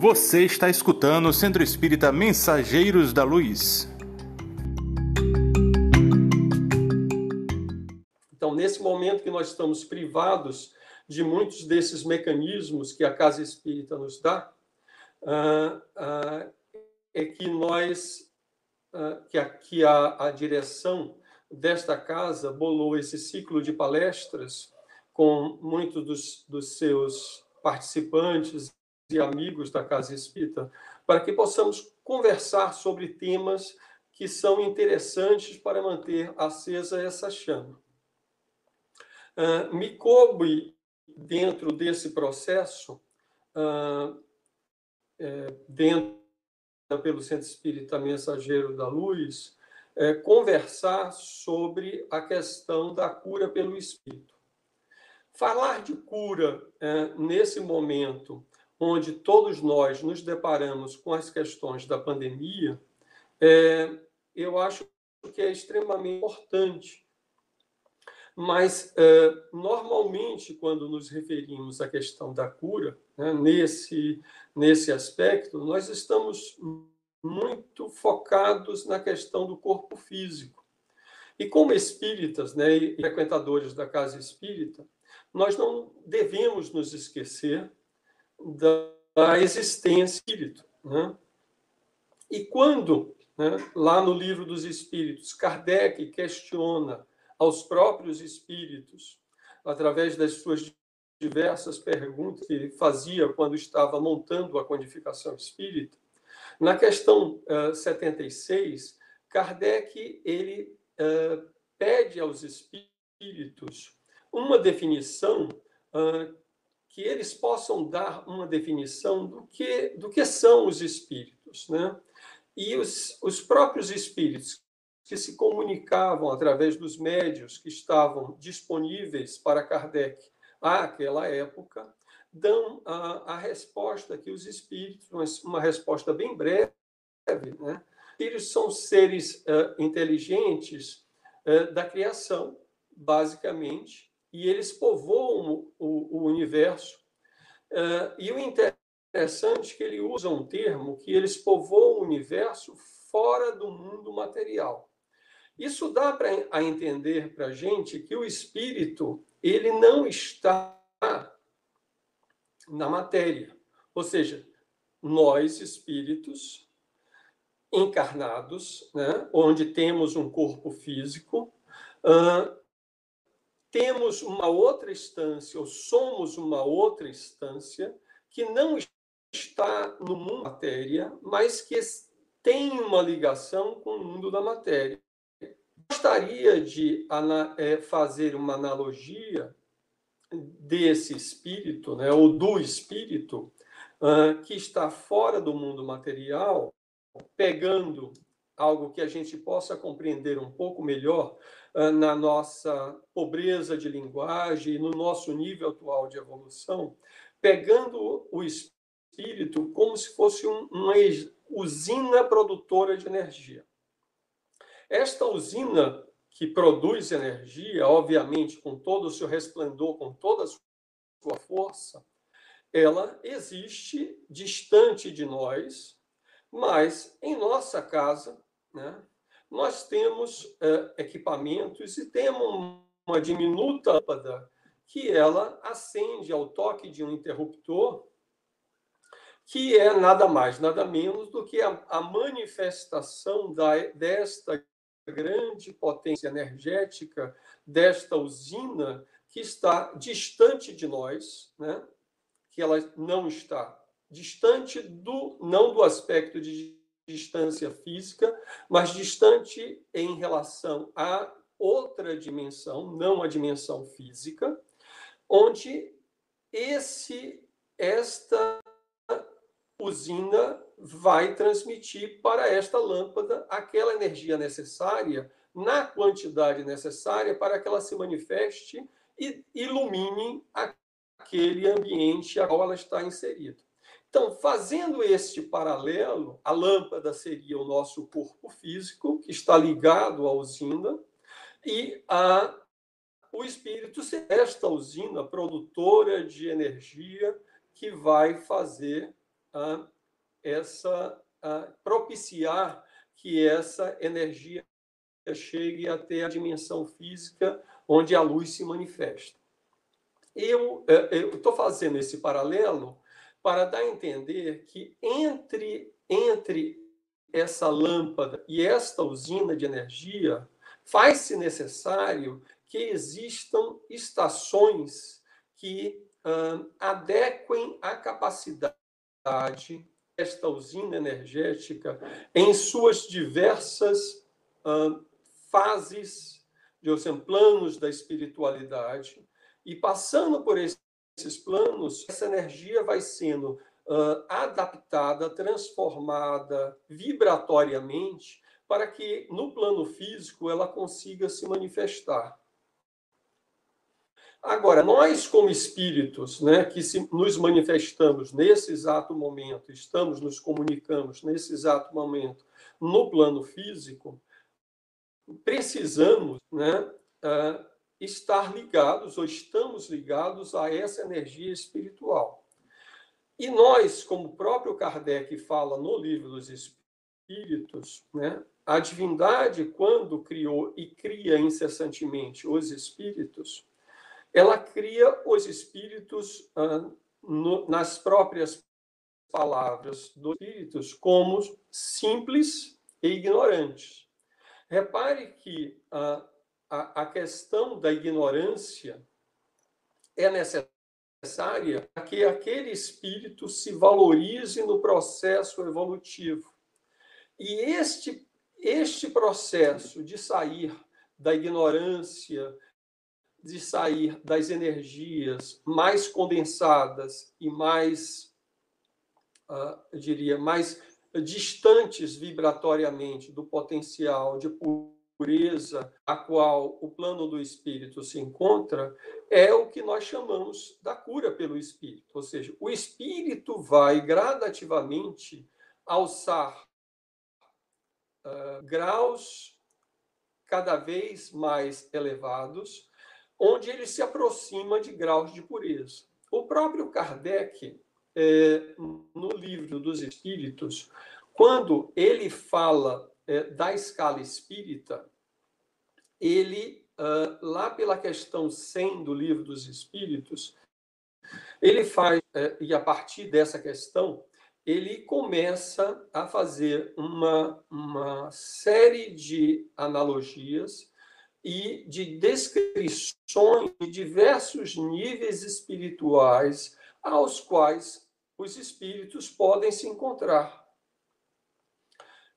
Você está escutando o Centro Espírita Mensageiros da Luz. Então, nesse momento que nós estamos privados de muitos desses mecanismos que a Casa Espírita nos dá, uh, uh, é que nós, uh, que, a, a, a direção desta casa bolou esse ciclo de palestras com muitos dos, dos seus participantes e amigos da Casa Espírita, para que possamos conversar sobre temas que são interessantes para manter acesa essa chama. Uh, me coube, dentro desse processo, uh, é, dentro pelo Centro Espírita Mensageiro da Luz, é, conversar sobre a questão da cura pelo Espírito. Falar de cura é, nesse momento onde todos nós nos deparamos com as questões da pandemia, é, eu acho que é extremamente importante. Mas, é, normalmente, quando nos referimos à questão da cura, né, nesse, nesse aspecto, nós estamos muito focados na questão do corpo físico. E como espíritas né, e frequentadores da casa espírita, nós não devemos nos esquecer da, existência espírito. Né? E quando, né, lá no livro dos Espíritos, Kardec questiona aos próprios espíritos, através das suas diversas perguntas que fazia quando estava montando a codificação espírita, na questão uh, 76, Kardec ele uh, pede aos espíritos uma definição uh, que eles possam dar uma definição do que, do que são os espíritos. Né? E os, os próprios espíritos que se comunicavam através dos médios que estavam disponíveis para Kardec àquela época, dão a, a resposta que os espíritos, uma resposta bem breve, né? Espíritos são seres uh, inteligentes uh, da criação, basicamente, e eles povoam o, o universo. Uh, e o interessante é que ele usa um termo que eles povoam o universo fora do mundo material. Isso dá para a entender para a gente que o espírito ele não está na matéria, ou seja, nós espíritos encarnados, né, onde temos um corpo físico, uh, temos uma outra instância, ou somos uma outra instância, que não está no mundo da matéria, mas que tem uma ligação com o mundo da matéria. Gostaria de é, fazer uma analogia desse espírito, né, ou do espírito, uh, que está fora do mundo material, pegando algo que a gente possa compreender um pouco melhor na nossa pobreza de linguagem, no nosso nível atual de evolução, pegando o espírito como se fosse um, uma usina produtora de energia. Esta usina que produz energia, obviamente, com todo o seu resplendor, com toda a sua força, ela existe distante de nós, mas em nossa casa, né, nós temos é, equipamentos e temos uma diminuta lâmpada que ela acende ao toque de um interruptor, que é nada mais, nada menos do que a, a manifestação da, desta grande potência energética desta usina que está distante de nós, né? que ela não está distante do não do aspecto de distância física, mas distante em relação a outra dimensão, não a dimensão física, onde esse esta usina vai transmitir para esta lâmpada aquela energia necessária, na quantidade necessária, para que ela se manifeste e ilumine aquele ambiente a qual ela está inserida. Então, fazendo este paralelo, a lâmpada seria o nosso corpo físico, que está ligado à usina, e a, o espírito seria esta usina produtora de energia que vai fazer uh, essa uh, propiciar que essa energia chegue até a dimensão física onde a luz se manifesta. Eu estou fazendo esse paralelo para dar a entender que entre, entre essa lâmpada e esta usina de energia, faz-se necessário que existam estações que hum, adequem a capacidade desta usina energética em suas diversas hum, fases, de planos da espiritualidade, e passando por esses planos, essa energia vai sendo uh, adaptada, transformada vibratoriamente, para que no plano físico ela consiga se manifestar. Agora, nós, como espíritos, né, que se, nos manifestamos nesse exato momento, estamos nos comunicamos nesse exato momento no plano físico, precisamos né, uh, estar ligados, ou estamos ligados a essa energia espiritual. E nós, como o próprio Kardec fala no Livro dos Espíritos, né, a divindade, quando criou e cria incessantemente os espíritos, ela cria os espíritos ah, no, nas próprias palavras dos espíritos como simples e ignorantes. Repare que ah, a, a questão da ignorância é necessária para que aquele espírito se valorize no processo evolutivo. E este, este processo de sair da ignorância, de sair das energias mais condensadas e mais, uh, eu diria, mais distantes vibratoriamente do potencial de pureza a qual o plano do espírito se encontra, é o que nós chamamos da cura pelo espírito. Ou seja, o espírito vai gradativamente alçar uh, graus cada vez mais elevados onde ele se aproxima de graus de pureza. O próprio Kardec, é, no livro dos Espíritos, quando ele fala é, da escala espírita, ele, uh, lá pela questão 100 do livro dos Espíritos, ele faz, é, e a partir dessa questão, ele começa a fazer uma, uma série de analogias e de descrições de diversos níveis espirituais aos quais os espíritos podem se encontrar.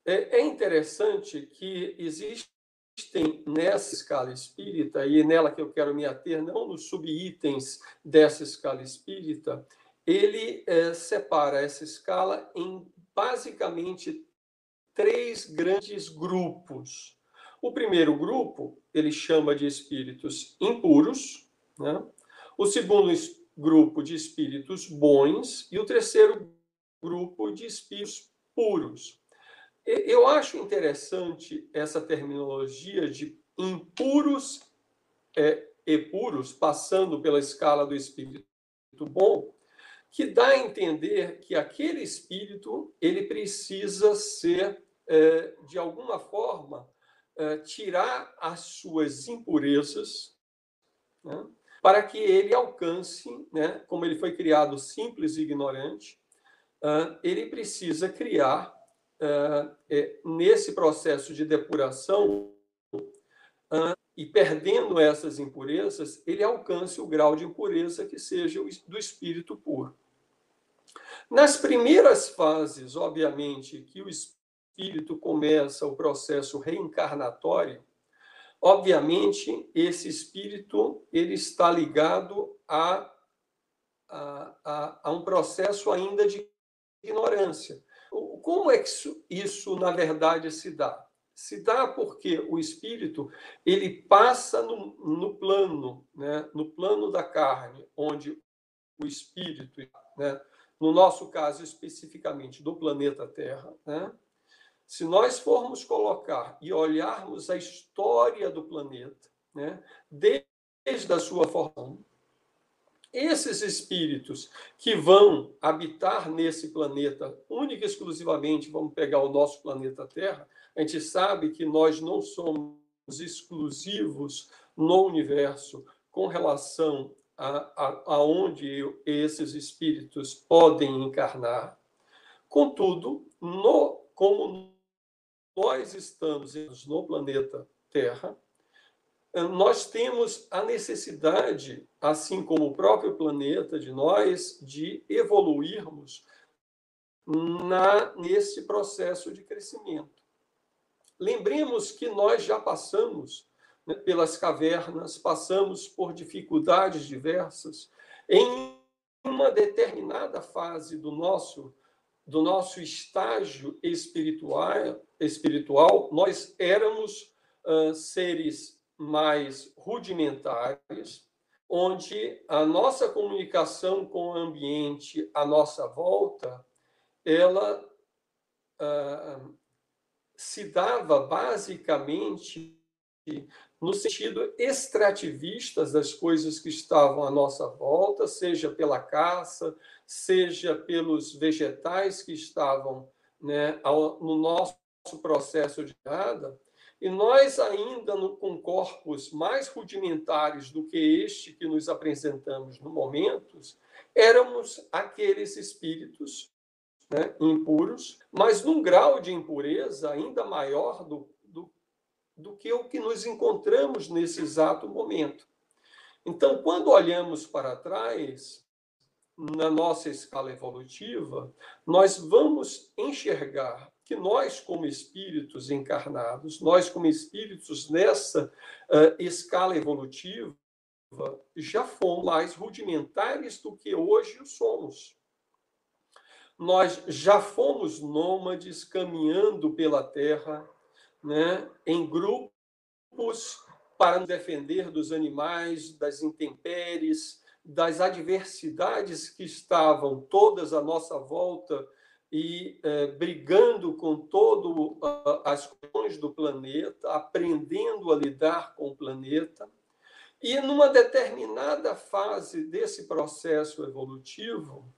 É, é interessante que existem nessa escala espírita, e nela que eu quero me ater, não nos subitens dessa escala espírita, ele é, separa essa escala em basicamente três grandes grupos. O primeiro grupo ele chama de espíritos impuros, né? o segundo grupo de espíritos bons e o terceiro grupo de espíritos puros. Eu acho interessante essa terminologia de impuros é, e puros, passando pela escala do espírito bom, que dá a entender que aquele espírito ele precisa ser, é, de alguma forma, eh, tirar as suas impurezas, né, para que ele alcance, né, como ele foi criado simples e ignorante, uh, ele precisa criar, é, nesse processo de depuração, uh, e perdendo essas impurezas, ele alcance o grau de impureza que seja do espírito puro. Nas primeiras fases, obviamente, que o espírito começa o processo reencarnatório, obviamente esse espírito ele está ligado a, a, a, a um processo ainda de ignorância. Como é que isso, isso, na verdade, se dá? Se dá porque o espírito ele passa no, no plano, né, no plano da carne, onde o espírito, né, no nosso caso especificamente do planeta Terra, né, se nós formos colocar e olharmos a história do planeta, né, desde a sua formação, esses espíritos que vão habitar nesse planeta, única e exclusivamente, vamos pegar o nosso planeta Terra, a gente sabe que nós não somos exclusivos no universo com relação a, a, a onde esses espíritos podem encarnar. Contudo, no, como nós estamos no planeta Terra, nós temos a necessidade, assim como o próprio planeta, de nós, de evoluirmos na, nesse processo de crescimento. Lembremos que nós já passamos né, pelas cavernas, passamos por dificuldades diversas. Em uma determinada fase do nosso do nosso estágio espiritual, espiritual nós éramos uh, seres mais rudimentares, onde a nossa comunicação com o ambiente à nossa volta, ela uh, se dava basicamente no sentido extrativistas das coisas que estavam à nossa volta, seja pela caça, seja pelos vegetais que estavam né, no nosso processo de nada, e nós ainda no, com corpos mais rudimentares do que este que nos apresentamos no momento, éramos aqueles espíritos né, impuros, mas num grau de impureza ainda maior do, do, do que o que nos encontramos nesse exato momento. Então, quando olhamos para trás, na nossa escala evolutiva, nós vamos enxergar que nós, como espíritos encarnados, nós, como espíritos nessa uh, escala evolutiva, já fomos mais rudimentares do que hoje somos. Nós já fomos nômades caminhando pela terra, né, em grupos para nos defender dos animais, das intempéries, das adversidades que estavam todas à nossa volta e é, brigando com todo as questões do planeta, aprendendo a lidar com o planeta. E numa determinada fase desse processo evolutivo,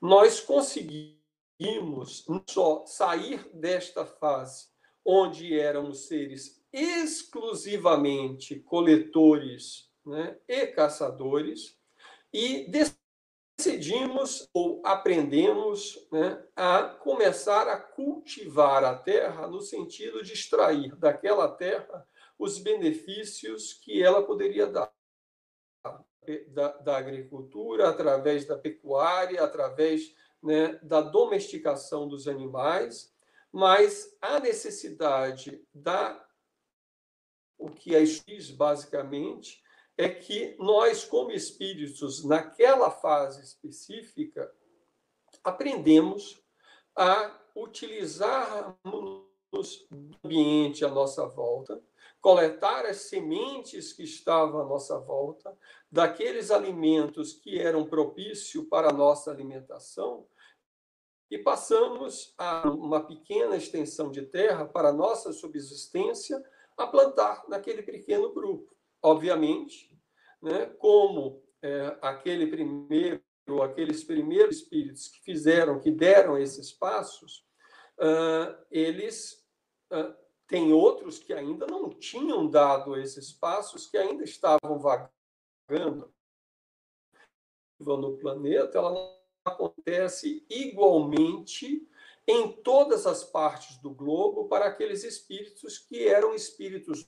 nós conseguimos só sair desta fase onde éramos seres exclusivamente coletores né, e caçadores, e decidimos ou aprendemos né, a começar a cultivar a terra no sentido de extrair daquela terra os benefícios que ela poderia dar. Da, da agricultura, através da pecuária, através né, da domesticação dos animais, mas a necessidade da o que é X, basicamente, é que nós, como espíritos, naquela fase específica, aprendemos a utilizarmos o ambiente à nossa volta, coletar as sementes que estavam à nossa volta, daqueles alimentos que eram propícios para a nossa alimentação, e passamos a uma pequena extensão de terra para a nossa subsistência a plantar naquele pequeno grupo obviamente, né, como é, aquele primeiro, aqueles primeiros espíritos que fizeram, que deram esses passos, uh, eles uh, têm outros que ainda não tinham dado esses passos, que ainda estavam vagando no planeta, ela acontece igualmente em todas as partes do globo para aqueles espíritos que eram espíritos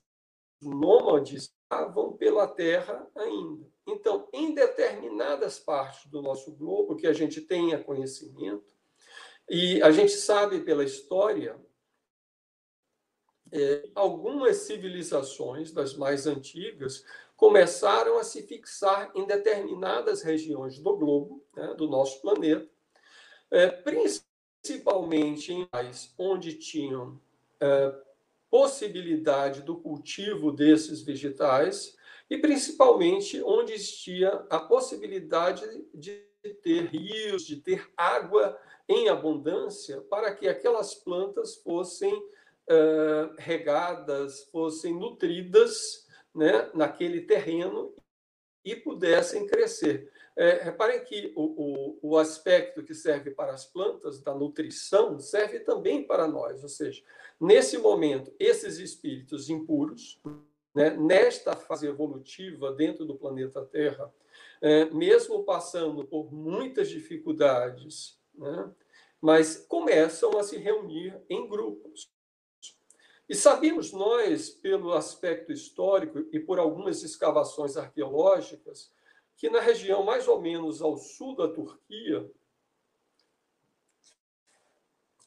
nômades vão pela Terra ainda. Então, em determinadas partes do nosso globo que a gente tenha conhecimento, e a gente sabe pela história, é, algumas civilizações das mais antigas começaram a se fixar em determinadas regiões do globo, né, do nosso planeta, é, principalmente em países onde tinham é, possibilidade do cultivo desses vegetais e principalmente onde existia a possibilidade de ter rios, de ter água em abundância para que aquelas plantas fossem uh, regadas, fossem nutridas né, naquele terreno e pudessem crescer. É, reparem que o, o, o, aspecto que serve para as plantas, da nutrição, serve também para nós. Ou seja, nesse momento, esses espíritos impuros, né, nesta fase evolutiva dentro do planeta Terra, é, mesmo passando por muitas dificuldades, né, mas começam a se reunir em grupos. E sabemos nós, pelo aspecto histórico e por algumas escavações arqueológicas, que na região mais ou menos ao sul da Turquia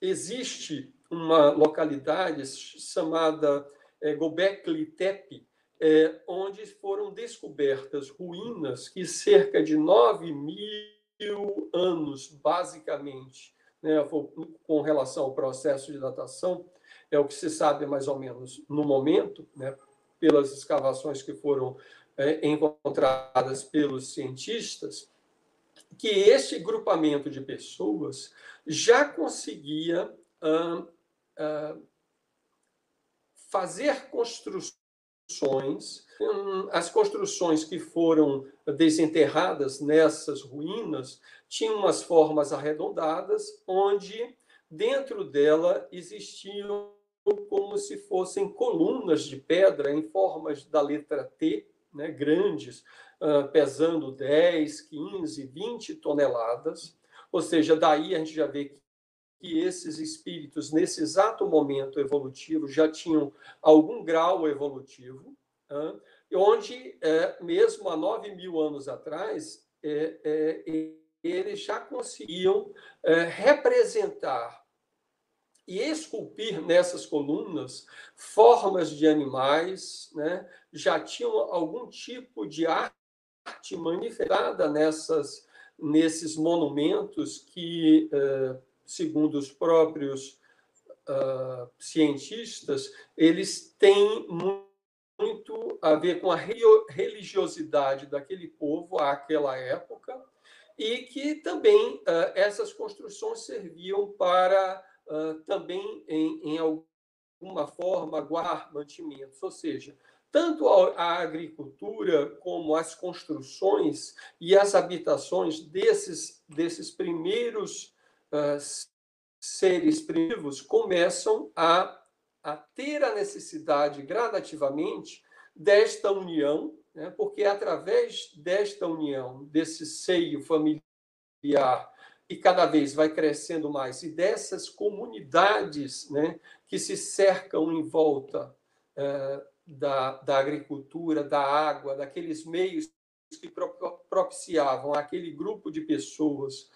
existe uma localidade chamada é, Gobekli Tepe, é, onde foram descobertas ruínas que cerca de 9 mil anos, basicamente, né, com relação ao processo de datação, é o que se sabe mais ou menos no momento, né, pelas escavações que foram é, encontradas pelos cientistas, que este grupamento de pessoas já conseguia ah, ah, fazer construções, as construções que foram desenterradas nessas ruínas tinham umas formas arredondadas, onde dentro dela existiam como se fossem colunas de pedra em formas da letra T, né, grandes, uh, pesando 10, 15, 20 toneladas. Ou seja, daí a gente já vê que, que esses espíritos, nesse exato momento evolutivo, já tinham algum grau evolutivo, uh, onde, é, mesmo há 9 mil anos atrás, é, é, eles já conseguiam é, representar e esculpir nessas colunas formas de animais, né? Já tinham algum tipo de arte manifestada nessas, nesses monumentos que, eh, segundo os próprios uh, cientistas, eles têm muito a ver com a religiosidade daquele povo àquela época e que também uh, essas construções serviam para também, em, em alguma forma, guardar mantimentos, ou seja, tanto a agricultura como as construções e as habitações desses, desses primeiros uh, seres primitivos começam a, a ter a necessidade gradativamente desta união, né, porque através desta união, desse seio familiar e cada vez vai crescendo mais, e dessas comunidades né, que se cercam em volta eh, da, da agricultura, da água, daqueles meios que propiciavam aquele grupo de pessoas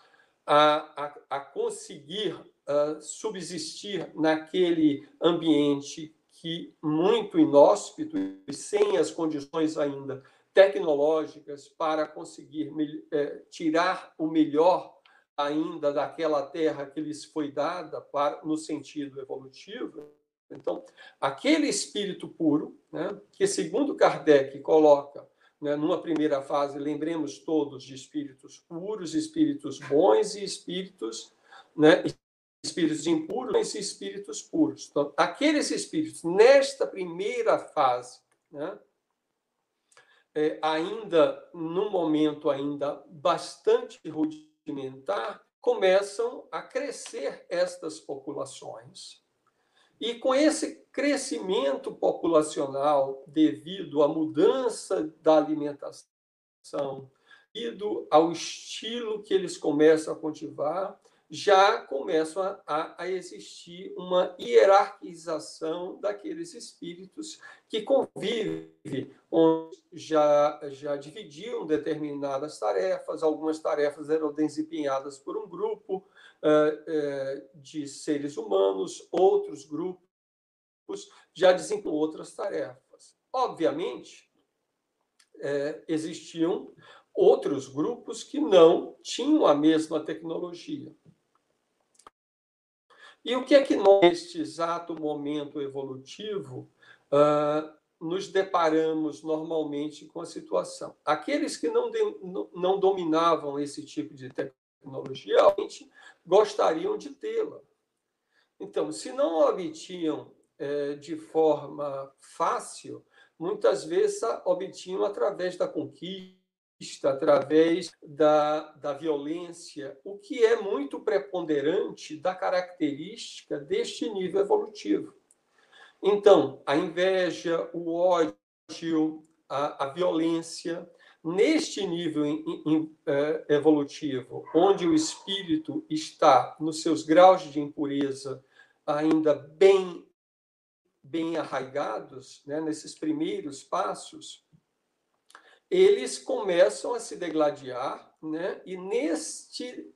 a, a, a conseguir uh, subsistir naquele ambiente que muito inóspito e sem as condições ainda tecnológicas para conseguir eh, tirar o melhor ainda daquela terra que lhes foi dada para, no sentido evolutivo. Então, aquele espírito puro, né, que segundo Kardec coloca né, numa primeira fase, lembremos todos de espíritos puros, espíritos bons e espíritos, né, espíritos impuros e espíritos puros. Então, aqueles espíritos, nesta primeira fase, né, é, ainda num momento ainda bastante rudimentar, começam a crescer estas populações. E com esse crescimento populacional devido à mudança da alimentação, devido ao estilo que eles começam a cultivar, já começam a, a, existir uma hierarquização daqueles espíritos que convivem, onde já, já dividiam determinadas tarefas, algumas tarefas eram desempenhadas por um grupo uh, uh, de seres humanos, outros grupos já desempenham outras tarefas. Obviamente, uh, existiam outros grupos que não tinham a mesma tecnologia. E o que é que nós, neste exato momento evolutivo, uh, nos deparamos normalmente com a situação? Aqueles que não, de, não dominavam esse tipo de tecnologia, realmente gostariam de tê-la. Então, se não obtinham é, de forma fácil, muitas vezes obtinham através da conquista, através da, da violência, o que é muito preponderante da característica deste nível evolutivo. Então, a inveja, o ódio, a, a violência, neste nível é, evolutivo, onde o espírito está nos seus graus de impureza ainda bem bem arraigados, né, nesses primeiros passos, eles começam a se degladiar, né, e neste,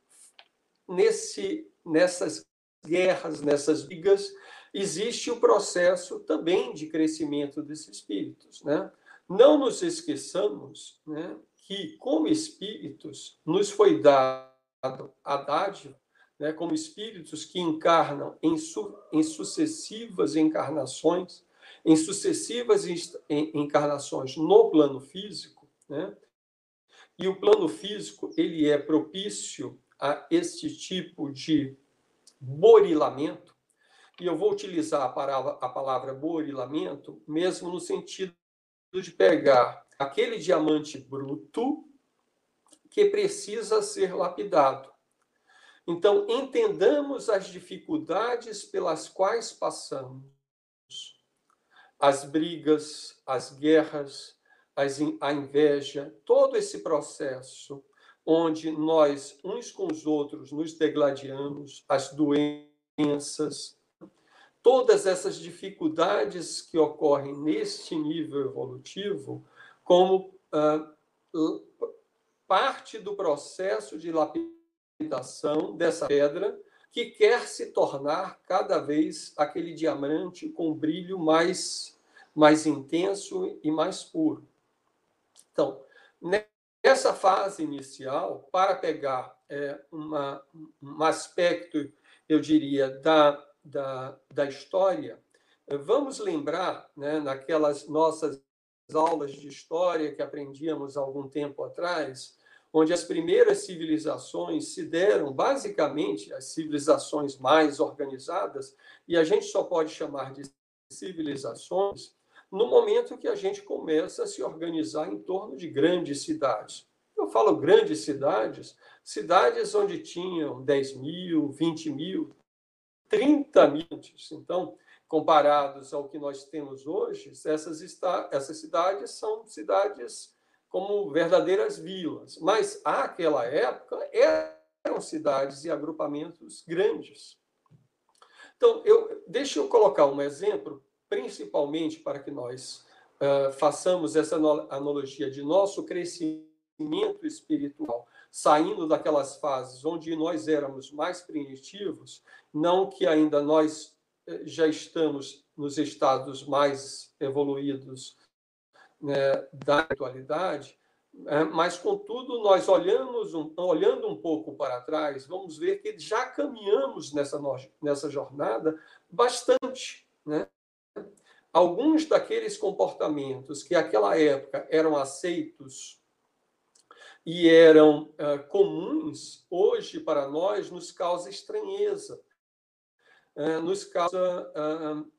nesse, nessas guerras, nessas brigas, existe o processo também de crescimento desses espíritos. Né? Não nos esqueçamos né, que, como espíritos, nos foi dado a dádiva né, como espíritos que encarnam em, su, em sucessivas encarnações, em sucessivas encarnações no plano físico, né? E o plano físico ele é propício a este tipo de borilamento. E eu vou utilizar a palavra, a palavra borilamento mesmo no sentido de pegar aquele diamante bruto que precisa ser lapidado. Então, entendamos as dificuldades pelas quais passamos, as brigas, as guerras, as, a inveja, todo esse processo onde nós, uns com os outros, nos degladiamos, as doenças, todas essas dificuldades que ocorrem neste nível evolutivo, como ah, parte do processo de lapidação dessa pedra que quer se tornar cada vez aquele diamante com brilho mais, mais intenso e mais puro. Então, nessa fase inicial, para pegar é, uma, um aspecto, eu diria, da, da, da história, vamos lembrar, né, naquelas nossas aulas de história que aprendíamos algum tempo atrás, onde as primeiras civilizações se deram, basicamente, as civilizações mais organizadas, e a gente só pode chamar de civilizações no momento que a gente começa a se organizar em torno de grandes cidades. Eu falo grandes cidades, cidades onde tinham 10 mil, 20 mil, 30 mil. Então, comparados ao que nós temos hoje, essas, essas cidades são cidades como verdadeiras vilas. Mas, àquela época, eram cidades e agrupamentos grandes. Então, eu, deixa eu colocar um exemplo, principalmente para que nós uh, façamos essa analogia de nosso crescimento espiritual, saindo daquelas fases onde nós éramos mais primitivos, não que ainda nós eh, já estamos nos estados mais evoluídos né, da atualidade, é, mas, contudo, nós olhamos um, olhando um pouco para trás, vamos ver que já caminhamos nessa, nessa jornada bastante. Né? Alguns daqueles comportamentos que naquela época eram aceitos e eram uh, comuns, hoje para nós nos causa estranheza, uh, nos causa uh,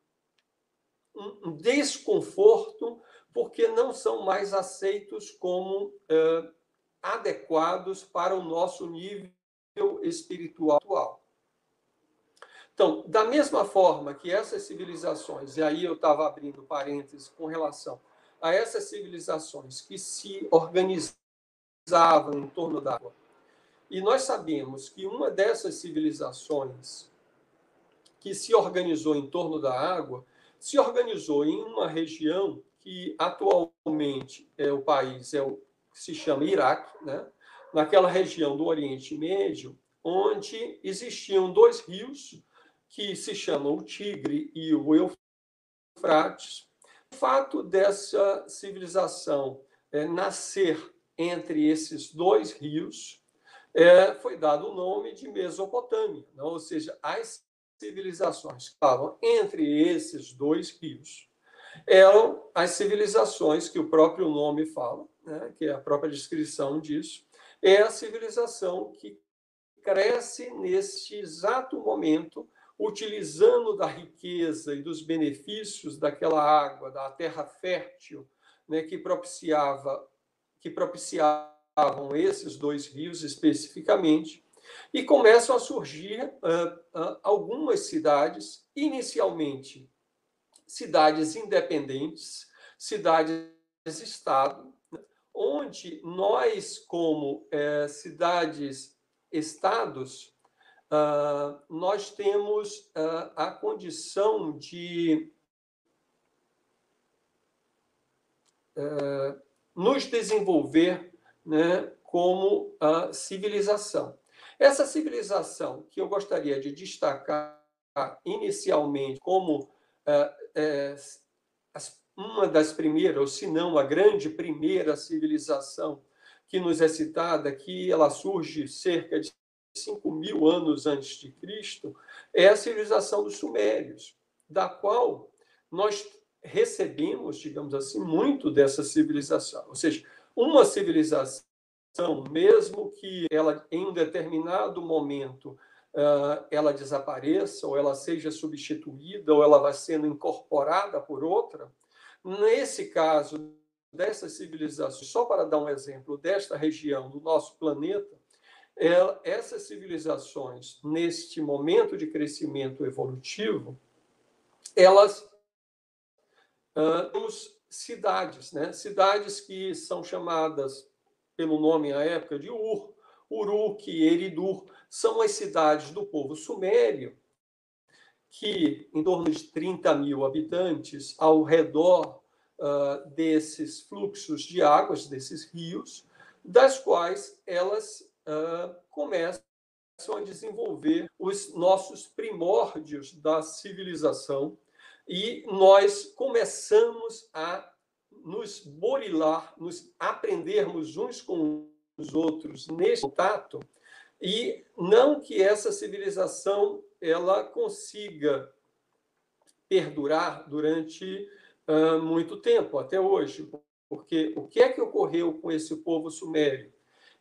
um desconforto porque não são mais aceitos como adequados para o nosso nível espiritual atual. Então, da mesma forma que essas civilizações, e aí eu estava abrindo parênteses com relação a essas civilizações que se organizavam em torno da água, e nós sabemos que uma dessas civilizações que se organizou em torno da água se organizou em uma região que atualmente é o país é o se chama Iraque, né? naquela região do Oriente Médio, onde existiam dois rios que se chamam o Tigre e o Eufrates. O fato dessa civilização é, nascer entre esses dois rios é, foi dado o nome de Mesopotâmia, não? ou seja, as civilizações que estavam entre esses dois rios eram as civilizações que o próprio nome fala, né, que é a própria descrição disso, é a civilização que cresce neste exato momento, utilizando da riqueza e dos benefícios daquela água, da terra fértil, né, que propiciava que propiciavam esses dois rios especificamente, e começam a surgir uh, uh, algumas cidades, inicialmente cidades independentes, cidades-estado, onde nós, como é, cidades-estados, uh, nós temos uh, a condição de uh, nos desenvolver né, como a civilização. Essa civilização que eu gostaria de destacar inicialmente como é, uma das primeiras, ou se não a grande primeira civilização que nos é citada aqui, ela surge cerca de 5 mil anos antes de Cristo, é a civilização dos Sumérios, da qual nós recebemos, digamos assim, muito dessa civilização. Ou seja, uma civilização, mesmo que ela, em um determinado momento, uh, ela desapareça, ou ela seja substituída, ou ela vai sendo incorporada por outra, Nesse caso, dessas civilizações, só para dar um exemplo, desta região do nosso planeta, essas civilizações, neste momento de crescimento evolutivo, elas uh, temos cidades, né? cidades que são chamadas pelo nome à época de Ur, Uruk, Eridur, são as cidades do povo sumério, que em torno de 30 mil habitantes ao redor uh, desses fluxos de águas, desses rios, das quais elas uh, começam a desenvolver os nossos primórdios da civilização e nós começamos a nos borilar, nos aprendermos uns com os outros nesse contato e não que essa civilização ela consiga perdurar durante uh, muito tempo, até hoje. Porque o que é que ocorreu com esse povo sumério?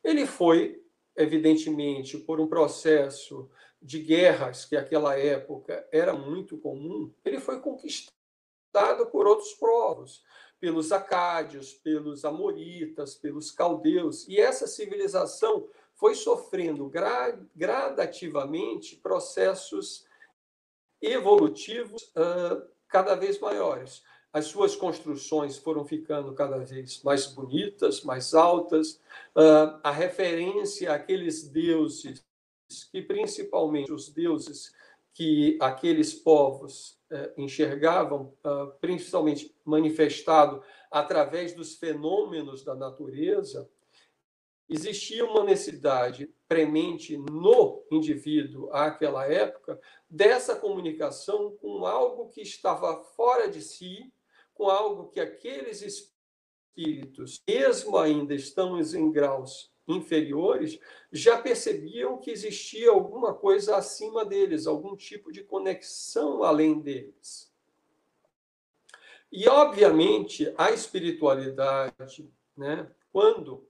Ele foi, evidentemente, por um processo de guerras que naquela época era muito comum, ele foi conquistado por outros povos, pelos acádios, pelos amoritas, pelos caldeus, e essa civilização foi sofrendo gra gradativamente processos evolutivos uh, cada vez maiores. As suas construções foram ficando cada vez mais bonitas, mais altas. Uh, a referência àqueles deuses, que principalmente os deuses que aqueles povos uh, enxergavam, principalmente manifestado através dos fenômenos da natureza, existia uma necessidade premente no indivíduo àquela época dessa comunicação com algo que estava fora de si, com algo que aqueles espíritos, mesmo ainda estamos em graus inferiores, já percebiam que existia alguma coisa acima deles, algum tipo de conexão além deles. E, obviamente, a espiritualidade, né, quando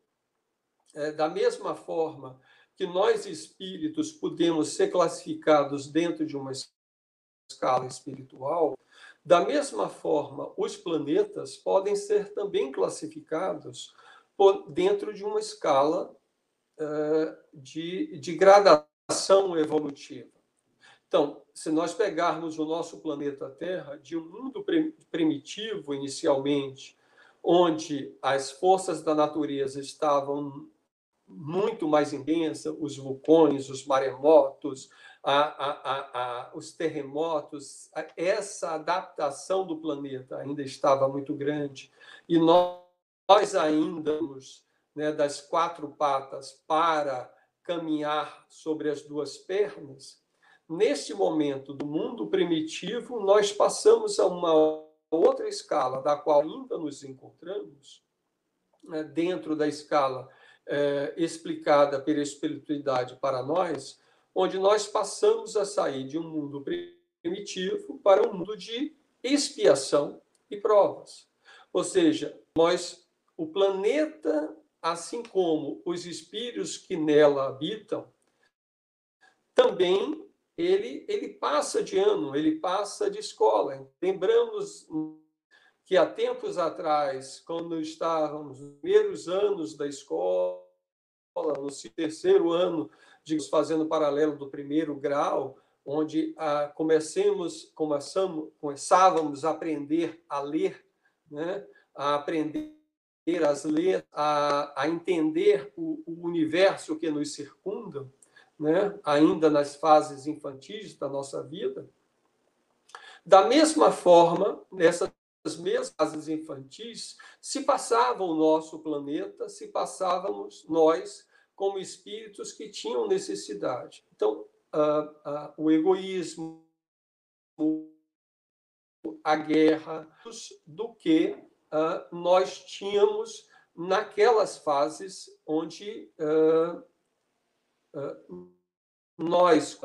é, da mesma forma que nós espíritos podemos ser classificados dentro de uma escala espiritual, da mesma forma os planetas podem ser também classificados por, dentro de uma escala uh, de, de gradação evolutiva. Então, se nós pegarmos o nosso planeta Terra, de um mundo primitivo inicialmente, onde as forças da natureza estavam muito mais intensa, os vulcões, os maremotos, a, a, a, os terremotos, essa adaptação do planeta ainda estava muito grande e nós, nós ainda né, das quatro patas para caminhar sobre as duas pernas. Neste momento do mundo primitivo, nós passamos a uma outra escala, da qual ainda nos encontramos, né, dentro da escala é, explicada pela espiritualidade para nós, onde nós passamos a sair de um mundo primitivo para um mundo de expiação e provas. Ou seja, nós, o planeta, assim como os espíritos que nela habitam, também ele, ele passa de ano, ele passa de escola. Lembramos que há tempos atrás, quando estávamos nos primeiros anos da escola, no terceiro ano, digamos, fazendo paralelo do primeiro grau, onde ah, comecemos, começamos, começávamos a aprender a ler, né? a aprender a, a entender o, o, universo que nos circunda, né? ainda nas fases infantis da nossa vida. Da mesma forma, nessas mesmas fases infantis, se passava o nosso planeta, se passávamos nós como espíritos que tinham necessidade. Então, o egoísmo, a guerra, do que uh, nós tínhamos naquelas fases onde nós,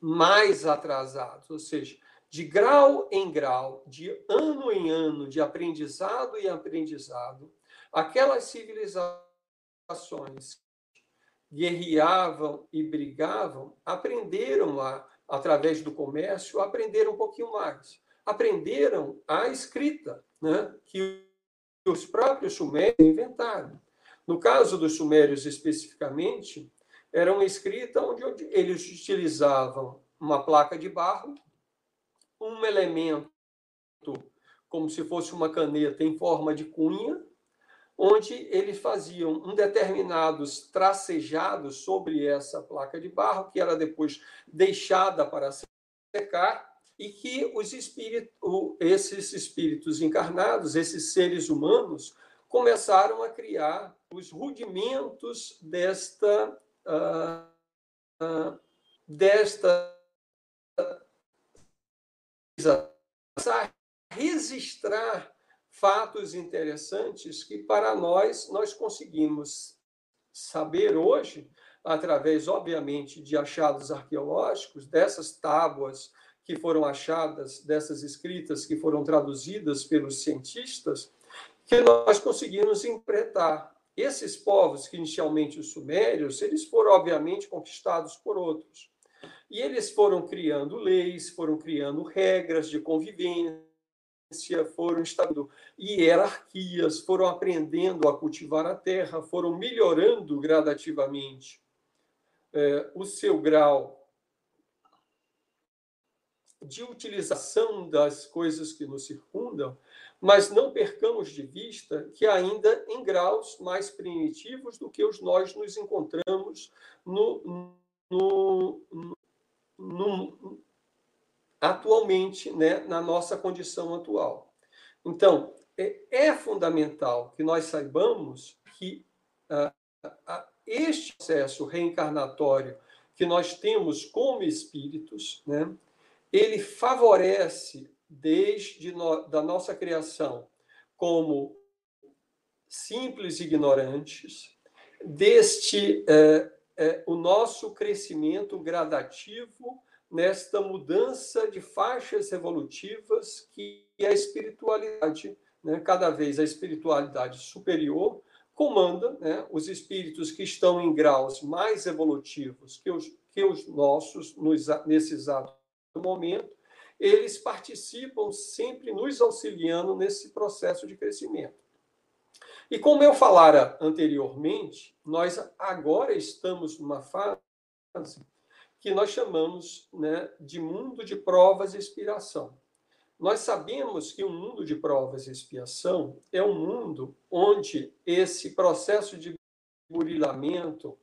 mais atrasados, ou seja, de grau em grau, de ano em ano, de aprendizado em aprendizado, aquelas civilizações guerreavam e brigavam, aprenderam lá, através do comércio, aprenderam um pouquinho mais. Aprenderam a escrita, né, que os próprios sumérios inventaram. No caso dos sumérios especificamente, era uma escrita onde eles utilizavam uma placa de barro, um elemento como se fosse uma caneta em forma de cunha, onde eles faziam um determinados tracejados sobre essa placa de barro, que era depois deixada para secar, e que os espíritos, esses espíritos encarnados, esses seres humanos, começaram a criar os rudimentos desta, uh, uh, desta registrar fatos interessantes que para nós nós conseguimos saber hoje através obviamente de achados arqueológicos dessas tábuas que foram achadas dessas escritas que foram traduzidas pelos cientistas que nós conseguimos interpretar esses povos que inicialmente os sumérios eles foram obviamente conquistados por outros. E eles foram criando leis foram criando regras de convivência foram estando hierarquias, foram aprendendo a cultivar a terra, foram melhorando gradativamente é, o seu grau de utilização das coisas que nos circundam, mas não percamos de vista que ainda em graus mais primitivos do que os nós nos encontramos no, no, no, atualmente, né, na nossa condição atual. Então, é, é fundamental que nós saibamos que ah, ah, este processo reencarnatório que nós temos como espíritos, né, ele favorece desde no, da nossa criação como simples ignorantes, deste é, é, o nosso crescimento gradativo nesta mudança de faixas evolutivas que a espiritualidade, né, cada vez a espiritualidade superior, comanda né, os espíritos que estão em graus mais evolutivos que os, que os nossos nos, nesse exato momento, eles participam sempre nos auxiliando nesse processo de crescimento. E como eu falara anteriormente, nós agora estamos numa fase que nós chamamos né, de mundo de provas e expiação. Nós sabemos que o um mundo de provas e expiação é um mundo onde esse processo de burilamento,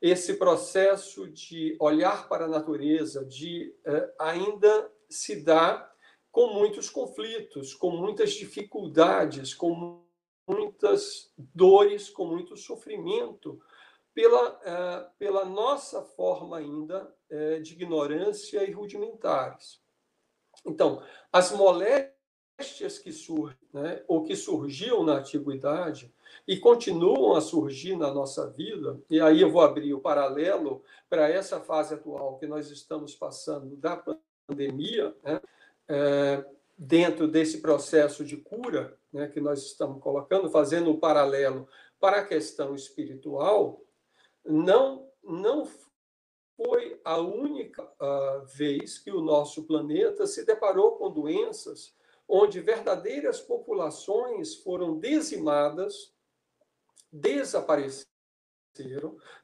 esse processo de olhar para a natureza, de eh, ainda se dá com muitos conflitos, com muitas dificuldades, com muitas dores, com muito sofrimento, pela, eh, pela nossa forma ainda eh, de ignorância e rudimentares. Então, as moléstias que surgem, né, ou que surgiam na antiguidade e continuam a surgir na nossa vida, e aí eu vou abrir o paralelo para essa fase atual que nós estamos passando da pandemia, né, é, dentro desse processo de cura né, que nós estamos colocando, fazendo o paralelo para a questão espiritual, não, não foi a única uh, vez que o nosso planeta se deparou com doenças onde verdadeiras populações foram dizimadas, desapareceram,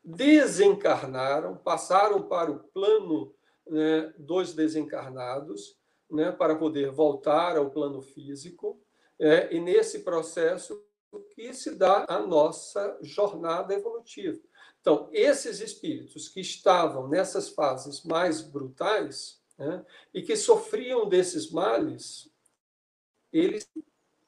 desencarnaram, passaram para o plano né, dos desencarnados, né, para poder voltar ao plano físico, é, e nesse processo que se dá a nossa jornada evolutiva. Então, esses espíritos que estavam nessas fases mais brutais né, e que sofriam desses males, eles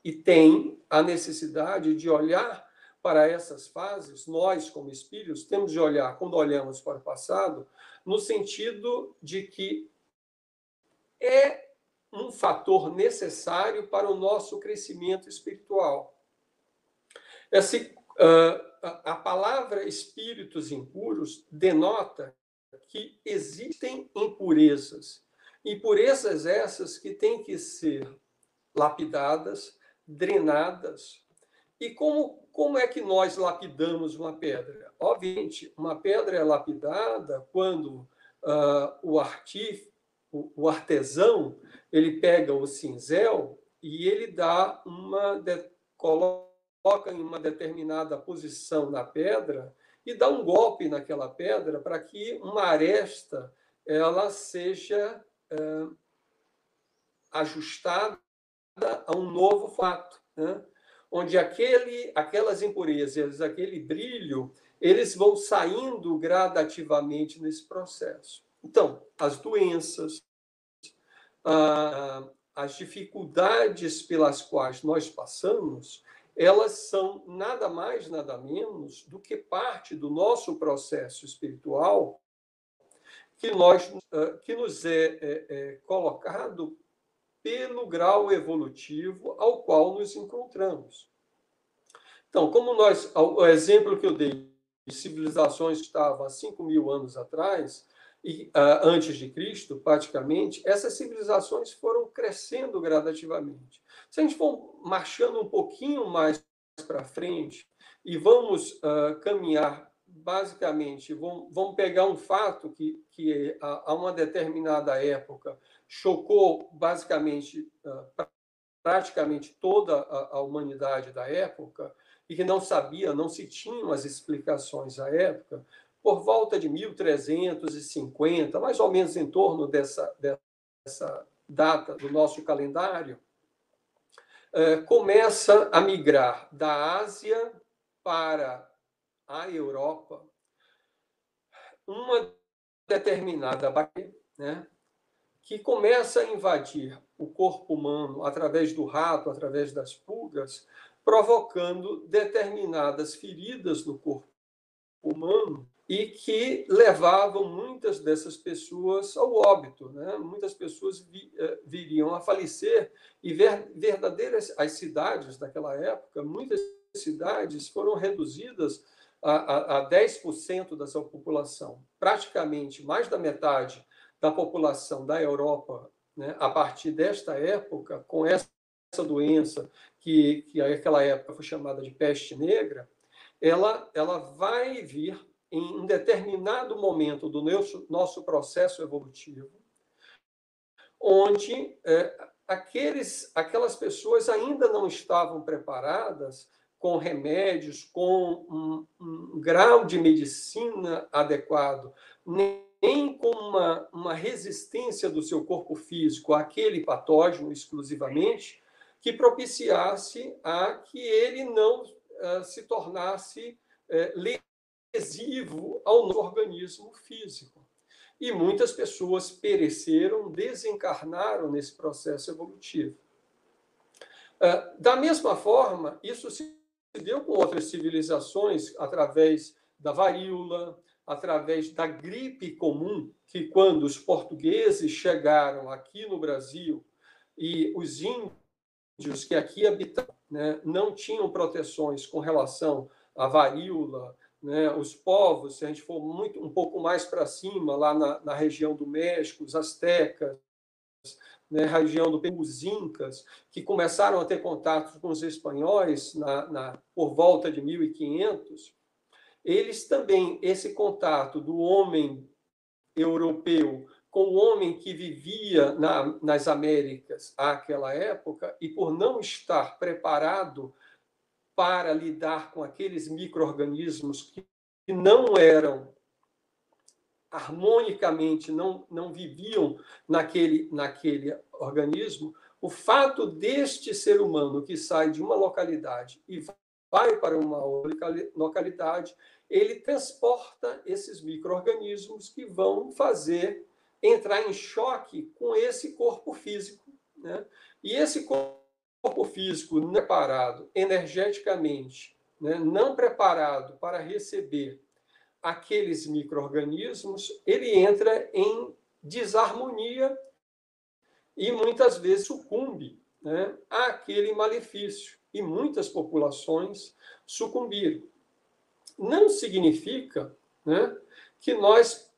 e têm a necessidade de olhar para essas fases, nós, como espíritos, temos de olhar, quando olhamos para o passado, no sentido de que é um fator necessário para o nosso crescimento espiritual. Esse, uh, a palavra espíritos impuros denota que existem impurezas. Impurezas essas que têm que ser lapidadas, drenadas. E como, como é que nós lapidamos uma pedra? Obviamente, uma pedra é lapidada quando uh, o artífice, o, o artesão, ele pega o cinzel e ele dá uma de, coloca em uma determinada posição na pedra e dá um golpe naquela pedra para que uma aresta ela seja é, ajustada a um novo fato, né? Onde aquele, aquelas impurezas, aquele brilho, eles vão saindo gradativamente nesse processo. Então, as doenças, as dificuldades pelas quais nós passamos, elas são nada mais, nada menos do que parte do nosso processo espiritual que, nós, que nos é, é, é colocado pelo grau evolutivo ao qual nos encontramos. Então, como nós, o exemplo que eu dei de civilizações que estavam há 5 mil anos atrás, e, uh, antes de Cristo, praticamente, essas civilizações foram crescendo gradativamente. Se a gente for marchando um pouquinho mais para frente e vamos uh, caminhar, basicamente, vamos, vamos pegar um fato que, que a, a uma determinada época chocou basicamente uh, praticamente toda a, humanidade da época e que não sabia, não se tinham as explicações à época, por volta de 1350, mais ou menos em torno dessa, dessa data do nosso calendário, é, começa a migrar da Ásia para a Europa uma determinada bactéria, né, que começa a invadir o corpo humano através do rato, através das pulgas, provocando determinadas feridas no corpo humano e que levavam muitas dessas pessoas ao óbito. Né? Muitas pessoas eh, viriam a falecer e ver, verdadeiras as cidades daquela época, muitas cidades foram reduzidas a, a, a 10% da sua população. Praticamente mais da metade da população da Europa, né, a partir desta época, com essa doença que, que naquela época foi chamada de peste negra, ela, ela vai vir em um determinado momento do nosso, nosso processo evolutivo, onde é, aqueles, aquelas pessoas ainda não estavam preparadas com remédios, com um, um grau de medicina adequado, nem com uma, uma resistência do seu corpo físico àquele patógeno exclusivamente, que propiciasse a que ele não uh, se tornasse uh, lesivo ao nosso organismo físico. E muitas pessoas pereceram, desencarnaram nesse processo evolutivo. Ah, da mesma forma, isso se deu com outras civilizações através da varíola, através da gripe comum, que quando os portugueses chegaram aqui no Brasil e os índios que aqui habitavam né, não tinham proteções com relação à varíola, né, os povos, se a gente for muito, um pouco mais para cima, lá na, na, região do México, os astecas, né, região do Peru, os incas, que começaram a ter contato com os espanhóis na, na, por volta de 1500, eles também, esse contato do homem europeu com o homem que vivia na, nas Américas àquela época e por não estar preparado para lidar com aqueles micro-organismos que não eram harmonicamente, não, não viviam naquele, naquele organismo, o fato deste ser humano que sai de uma localidade e vai para uma localidade, ele transporta esses micro-organismos que vão fazer entrar em choque com esse corpo físico. Né? E esse corpo físico não preparado energeticamente, né? não preparado para receber aqueles micro-organismos, ele entra em desarmonia e muitas vezes sucumbe né, àquele malefício. E muitas populações sucumbiram. Não significa né, que nós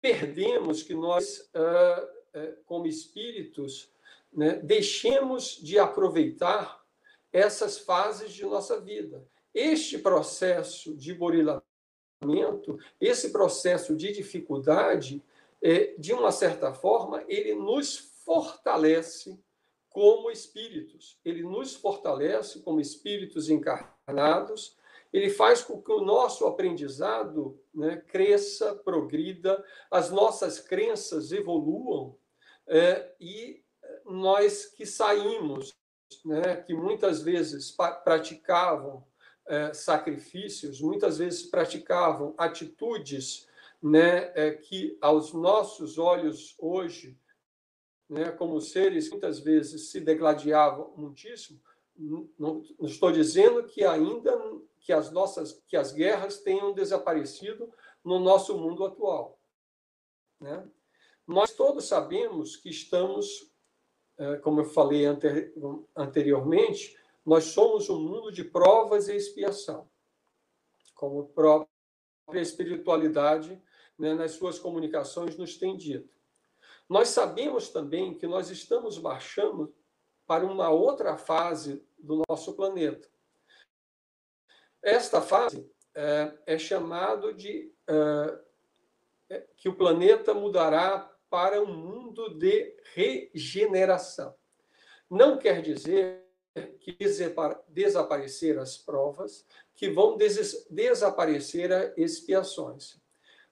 perdemos, que nós, ah, eh, como espíritos, né, deixemos de aproveitar essas fases de nossa vida. Este processo de burilamento, esse processo de dificuldade, é, de uma certa forma, ele nos fortalece como espíritos. Ele nos fortalece como espíritos encarnados ele faz com que o nosso aprendizado né, cresça, progrida, as nossas crenças evoluam é, e nós que saímos, né, que muitas vezes praticavam é, sacrifícios, muitas vezes praticavam atitudes né, é, que aos nossos olhos hoje, né, como seres muitas vezes se degladiavam muitíssimo, não, não estou dizendo que ainda que as nossas que as guerras tenham desaparecido no nosso mundo atual. Né? Nós todos sabemos que estamos, é, como eu falei anteriormente, nós somos um mundo de provas e expiação, como a própria espiritualidade né, nas suas comunicações nos tem dito. Nós sabemos também que nós estamos marchando para uma outra fase do nosso planeta, esta fase é, é chamado de é, é, que o planeta mudará para um mundo de regeneração. Não quer dizer que desaparecer as provas, que vão des desaparecer as expiações.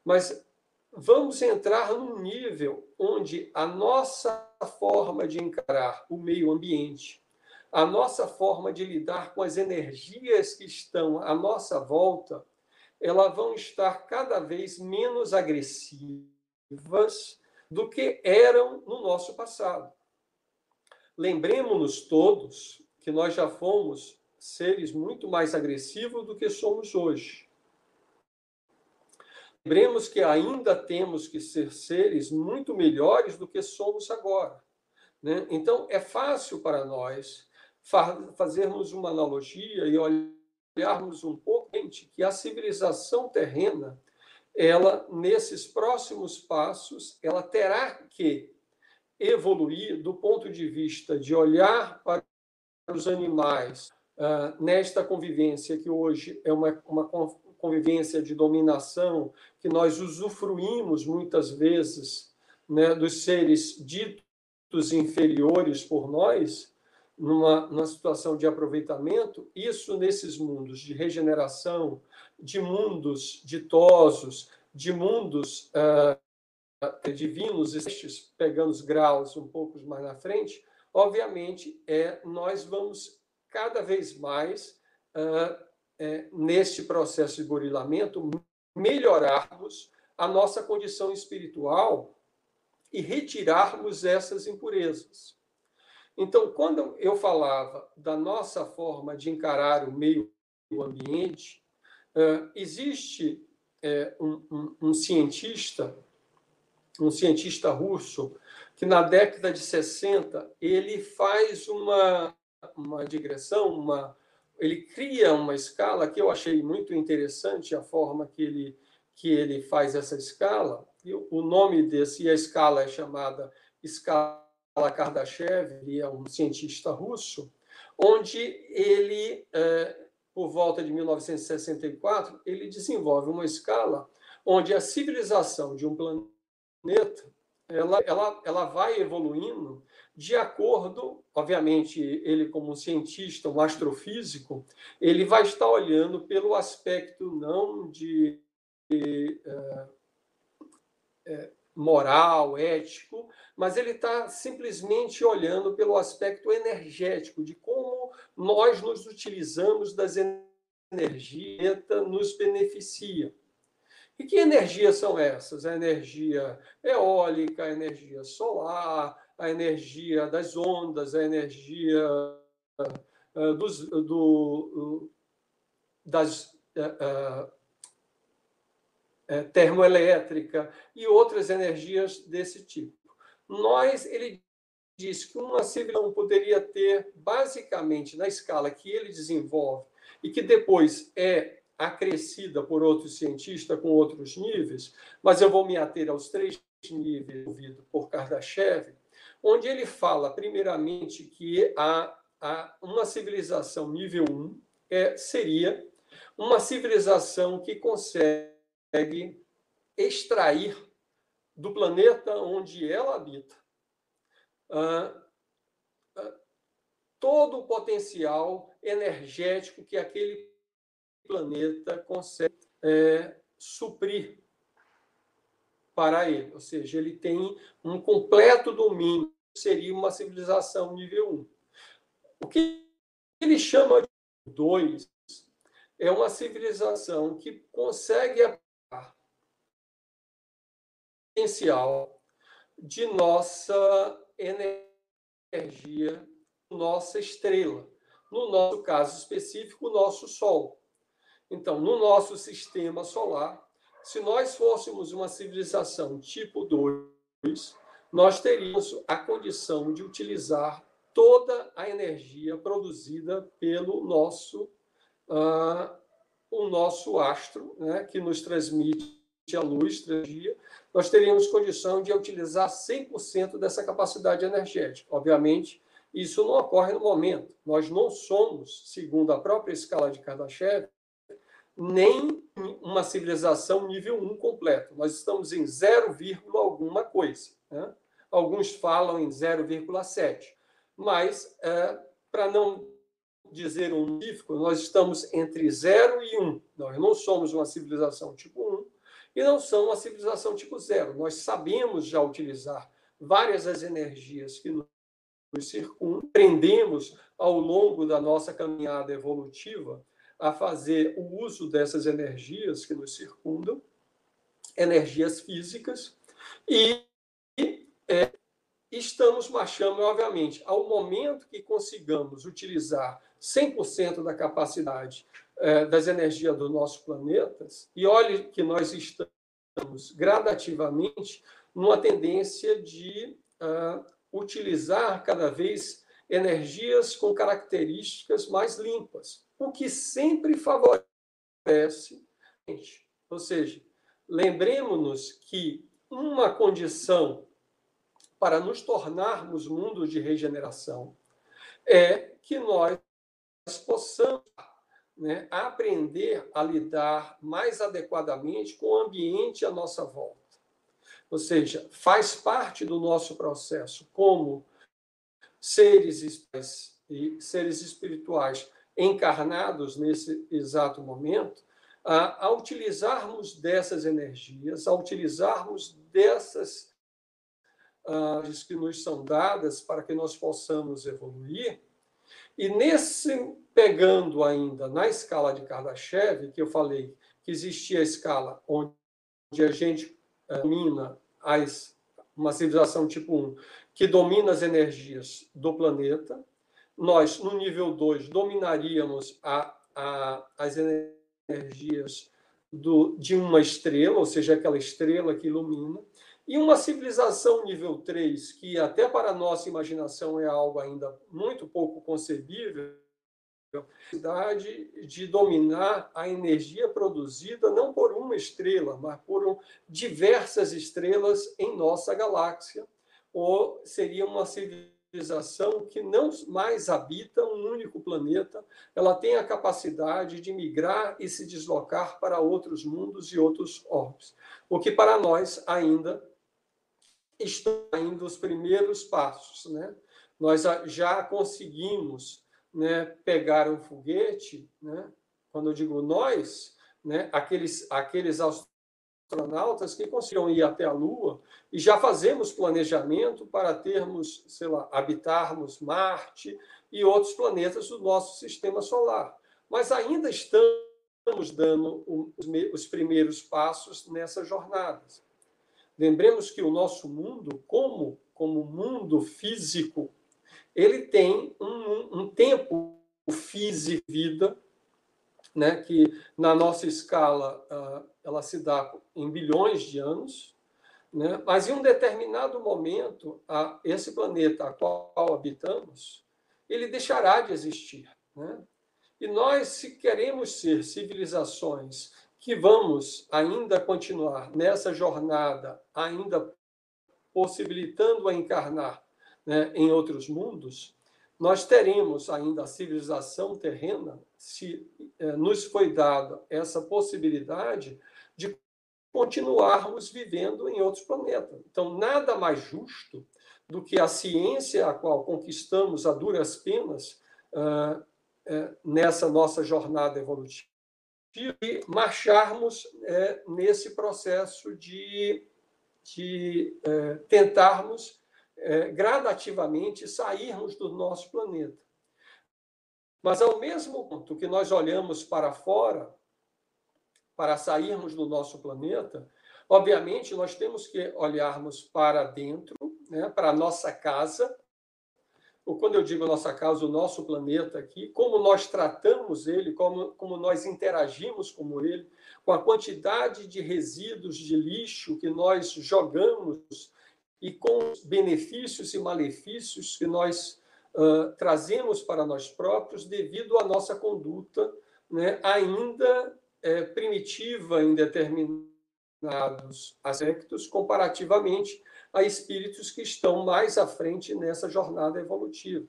Mas vamos entrar num nível onde a nossa forma de encarar o meio ambiente, a nossa forma de lidar com as energias que estão à nossa volta, elas vão estar cada vez menos agressivas do que eram no nosso passado. Lembremos-nos todos que nós já fomos seres muito mais agressivos do que somos hoje. Lembremos que ainda temos que ser seres muito melhores do que somos agora. Né? Então, é fácil para nós fazermos uma analogia e olharmos um pouco que a civilização terrena, ela nesses próximos passos, ela terá que evoluir do ponto de vista de olhar para os animais uh, nesta convivência que hoje é uma, uma convivência de dominação que nós usufruímos muitas vezes né, dos seres ditos inferiores por nós, numa, numa situação de aproveitamento, isso nesses mundos de regeneração, de mundos ditosos, de mundos uh, divinos, estes pegando os graus um pouco mais na frente, obviamente é nós vamos cada vez mais uh, é, neste processo de burilamento melhorarmos a nossa condição espiritual e retirarmos essas impurezas. Então, quando eu falava da nossa forma de encarar o meio ambiente, existe é, um, um, cientista, um cientista russo, que na década de 60 ele faz uma, uma digressão, uma, ele cria uma escala que eu achei muito interessante a forma que ele, que ele faz essa escala. E o nome desse, a escala é chamada escala Kardashev, ele é um cientista russo, onde ele, é, por volta de 1964, ele desenvolve uma escala onde a civilização de um planeta ela, ela, ela vai evoluindo de acordo, obviamente, ele como um cientista, um astrofísico, ele vai estar olhando pelo aspecto não de, de é, é, moral, ético, mas ele está simplesmente olhando pelo aspecto energético, de como nós nos utilizamos das energias que nos beneficia. E que energias são essas? A energia eólica, a energia solar, a energia das ondas, a energia uh, dos, do, das uh, uh, termoelétrica e outras energias desse tipo. Nós, ele diz que uma civilização poderia ter, basicamente, na escala que ele desenvolve e que depois é acrescida por outros cientistas com outros níveis, mas eu vou me ater aos três níveis ouvido por Kardashev, onde ele fala, primeiramente, que a, a, uma civilização nível 1 é, seria uma civilização que consegue extrair do planeta onde ela habita ah, ah, todo o potencial energético que aquele planeta consegue é, suprir para ele. Ou seja, ele tem um completo domínio, seria uma civilização nível 1. O que ele chama de 2 é uma civilização que consegue aplicar potencial de nossa energia, nossa estrela. No nosso caso específico, o nosso Sol. Então, no nosso sistema solar, se nós fôssemos uma civilização tipo 2, nós teríamos a condição de utilizar toda a energia produzida pelo nosso, uh, o nosso astro, né, que nos transmite a luz, energia, nós teríamos condição de utilizar 100% dessa capacidade energética. Obviamente, isso não ocorre no momento. Nós não somos, segundo a própria escala de Kardashev, nem uma civilização nível 1 completo. Nós estamos em 0, alguma coisa. Né? Alguns falam em 0,7. Mas, é, para não dizer um nível, nós estamos entre 0 e 1. Nós não somos uma civilização tipo 1 e não somos uma civilização tipo 0. Nós sabemos já utilizar várias das energias que nos circundam, aprendemos ao longo da nossa caminhada evolutiva a fazer o uso dessas energias que nos circundam, energias físicas, e é, estamos marchando, obviamente, ao momento que consigamos utilizar 100% da capacidade é, das energias do nosso planeta, e olhe que nós estamos gradativamente numa tendência de uh, utilizar cada vez energias com características mais limpas o que sempre favorece. Ou seja, lembremos-nos que uma condição para nos tornarmos mundos de regeneração é que nós possamos né, aprender a lidar mais adequadamente com o ambiente à nossa volta. Ou seja, faz parte do nosso processo como seres seres espirituais encarnados nesse exato momento, a, a utilizarmos dessas energias, a utilizarmos dessas uh, que nos são dadas para que nós possamos evoluir. E nesse, pegando ainda na escala de Kardashev, que eu falei que existia a escala onde a gente uh, domina as, uma civilização tipo 1, que domina as energias do planeta, nós, no nível 2, dominaríamos a, a, as energias do, de uma estrela, ou seja, aquela estrela que ilumina, e uma civilização nível 3, que até para a nossa imaginação é algo ainda muito pouco concebível, capacidade de dominar a energia produzida não por uma estrela, mas por diversas estrelas em nossa galáxia, ou seria uma civilização que não mais habita um único planeta, ela tem a capacidade de migrar e se deslocar para outros mundos e outros orbes. O que para nós ainda estão ainda os primeiros passos. Né? Nós já conseguimos né, pegar um foguete, né? quando eu digo nós, né, aqueles, aqueles astronautas que conseguiram ir até a Lua e já fazemos planejamento para termos, sei lá, habitarmos Marte e outros planetas do nosso sistema solar. Mas ainda estamos dando os primeiros passos nessas jornadas. Lembremos que o nosso mundo, como como mundo físico, ele tem um, um tempo físico vida, né, que na nossa escala uh, ela se dá em bilhões de anos, né, mas em um determinado momento a, esse planeta a qual habitamos ele deixará de existir, né? E nós, se queremos ser civilizações que vamos ainda continuar nessa jornada, ainda possibilitando a encarnar né, em outros mundos, nós teremos ainda a civilização terrena, se eh, nos foi dada essa possibilidade de continuarmos vivendo em outros planetas. Então, nada mais justo do que a ciência a qual conquistamos a duras penas uh, uh, nessa nossa jornada evolutiva e marcharmos é, nesse processo de, de é, tentarmos é, gradativamente sairmos do nosso planeta. Mas, ao mesmo ponto que nós olhamos para fora, para sairmos do nosso planeta, obviamente nós temos que olharmos para dentro, né, para a nossa casa, ou quando eu digo nossa casa, o nosso planeta aqui, como nós tratamos ele, como, como nós interagimos com ele, com a quantidade de resíduos de lixo que nós jogamos e com os benefícios e malefícios que nós uh, trazemos para nós próprios devido à nossa conduta né, ainda é, primitiva em determinados aspectos, comparativamente a espíritos que estão mais à frente nessa jornada evolutiva.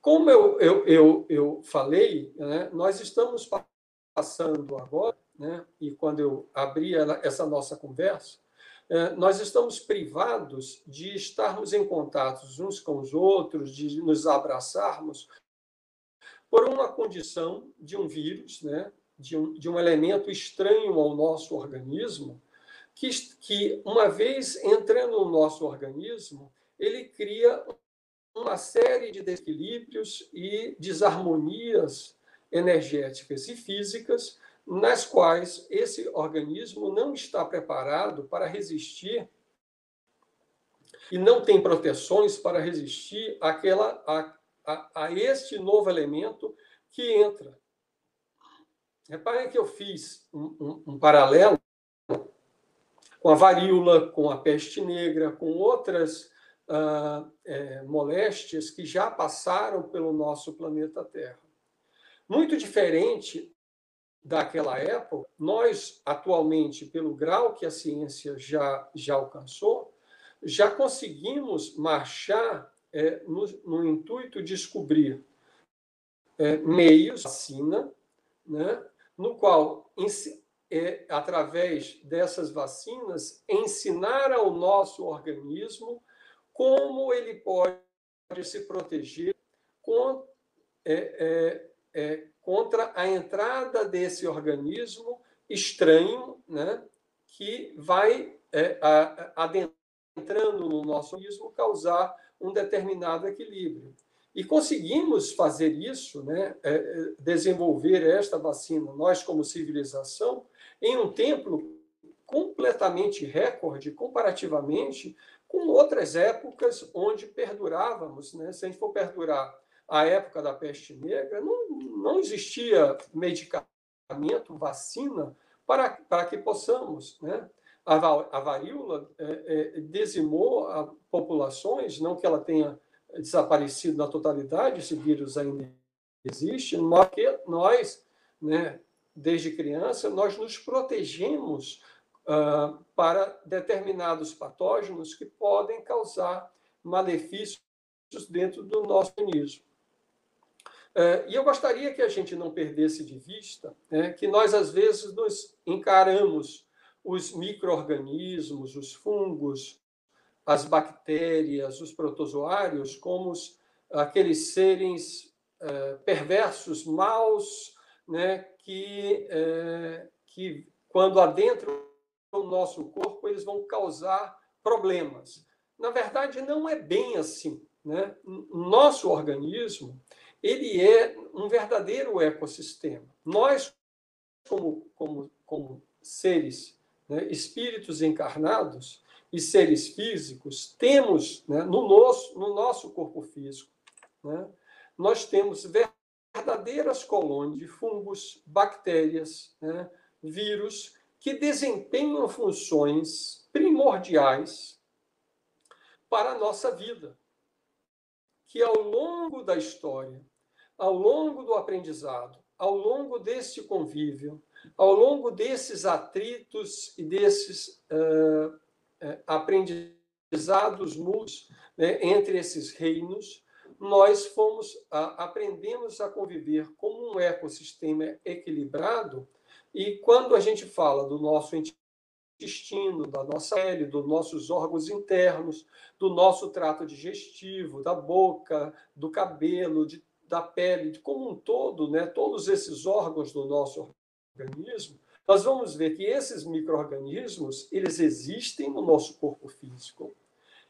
Como eu, eu, eu, eu falei, né, nós estamos passando agora, né, e quando eu abri essa nossa conversa, é, nós estamos privados de estarmos em contato uns com os outros, de nos abraçarmos, por uma condição de um vírus, né, de, um, de um elemento estranho ao nosso organismo, que, que, uma vez entrando no nosso organismo, ele cria uma série de desequilíbrios e desarmonias energéticas e físicas, nas quais esse organismo não está preparado para resistir e não tem proteções para resistir àquela, a, a, a este novo elemento que entra. Reparem que eu fiz um, um, um paralelo com a varíola, com a peste negra, com outras ah, é, moléstias que já passaram pelo nosso planeta Terra. Muito diferente daquela época, nós atualmente, pelo grau que a ciência já, já alcançou, já conseguimos marchar é, no, no, intuito de descobrir é, meios, vacina, né, no qual é, através dessas vacinas, ensinar ao nosso organismo como ele pode se proteger com, é, é, é, contra a entrada desse organismo estranho, né, que vai é, adentrando no nosso organismo causar um determinado equilíbrio. E conseguimos fazer isso, né, é, desenvolver esta vacina, nós como civilização, em um tempo completamente recorde, comparativamente com outras épocas onde perdurávamos. Né? Se a gente for perdurar a época da peste negra, não, não existia medicamento, vacina, para, para que possamos. Né? A, a varíola é, é, dizimou populações, não que ela tenha desaparecido na totalidade, esse vírus ainda existe, mas que nós, né, desde criança, nós nos protegemos uh, para determinados patógenos que podem causar malefícios dentro do nosso organismo. Uh, e eu gostaria que a gente não perdesse de vista né, que nós, às vezes, nos encaramos os micro-organismos, os fungos, as bactérias, os protozoários, como os, aqueles seres uh, perversos, maus, né, que, uh, que quando adentram o nosso corpo, eles vão causar problemas. Na verdade, não é bem assim. Né? Nosso organismo ele é um verdadeiro ecossistema. Nós, como, como, como seres, né, espíritos encarnados e seres físicos, temos né, no, nosso, no nosso corpo físico, né, nós temos verdadeiras colônias de fungos, bactérias, né, vírus, que desempenham funções primordiais para a nossa vida, que ao longo da história ao longo do aprendizado, ao longo deste convívio, ao longo desses atritos e desses uh, aprendizados mútuos né, entre esses reinos, nós fomos uh, aprendemos a conviver como um ecossistema equilibrado. E quando a gente fala do nosso intestino, da nossa pele, dos nossos órgãos internos, do nosso trato digestivo, da boca, do cabelo, de da pele, como um todo, né, todos esses órgãos do nosso organismo, nós vamos ver que esses micro-organismos, eles existem no nosso corpo físico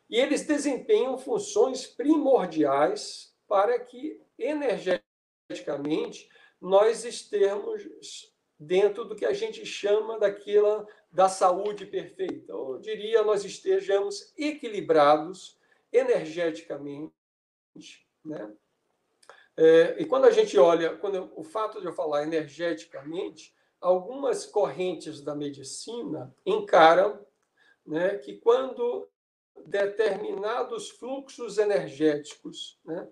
e eles desempenham funções primordiais para que, energeticamente, nós estejamos dentro do que a gente chama daquela da saúde perfeita. Eu diria, nós estejamos equilibrados energeticamente, né? É, e quando a gente olha, quando eu, o fato de eu falar energeticamente, algumas correntes da medicina encaram né, que quando determinados fluxos energéticos né,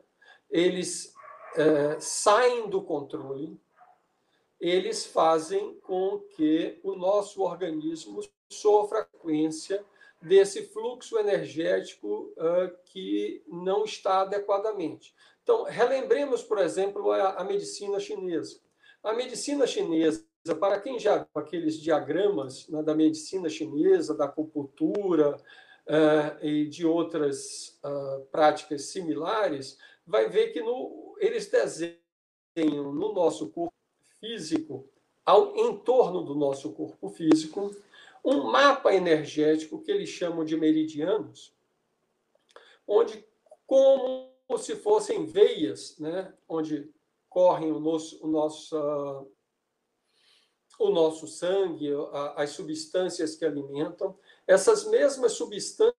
eles é, saem do controle, eles fazem com que o nosso organismo sofra a frequência desse fluxo energético uh, que não está adequadamente. Então, relembremos, por exemplo, a, a medicina chinesa. A medicina chinesa, para quem já viu aqueles diagramas né, da medicina chinesa, da acupuntura uh, e de outras uh, práticas similares, vai ver que no, eles desenham no nosso corpo físico, ao entorno do nosso corpo físico, um mapa energético que eles chamam de meridianos, onde, como se fossem veias, né, onde correm o nosso, o nosso, uh, o nosso sangue, as substâncias que alimentam, essas mesmas substâncias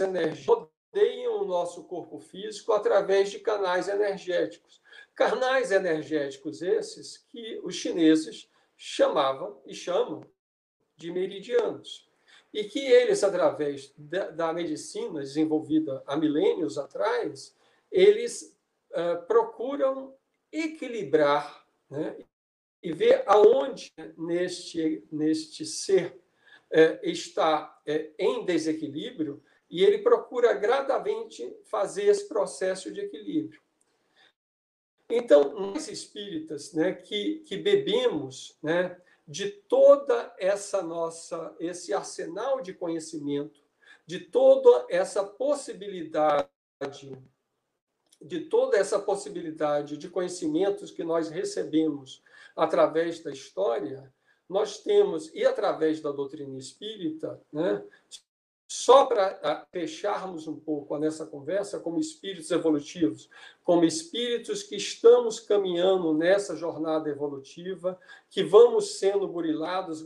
energéticas rodeiam o nosso corpo físico através de canais energéticos. Canais energéticos esses que os chineses chamavam e chamam de meridianos. E que eles, através da, da medicina desenvolvida há milênios atrás, eles uh, procuram equilibrar né, e ver aonde neste, neste ser uh, está uh, em desequilíbrio e ele procura gradamente fazer esse processo de equilíbrio. Então, nós espíritas né, que, que bebemos né, de toda essa nossa esse arsenal de conhecimento, de toda essa possibilidade de toda essa possibilidade de conhecimentos que nós recebemos através da história, nós temos, e através da doutrina espírita, né, só para fecharmos um pouco nessa conversa, como espíritos evolutivos, como espíritos que estamos caminhando nessa jornada evolutiva, que vamos sendo burilados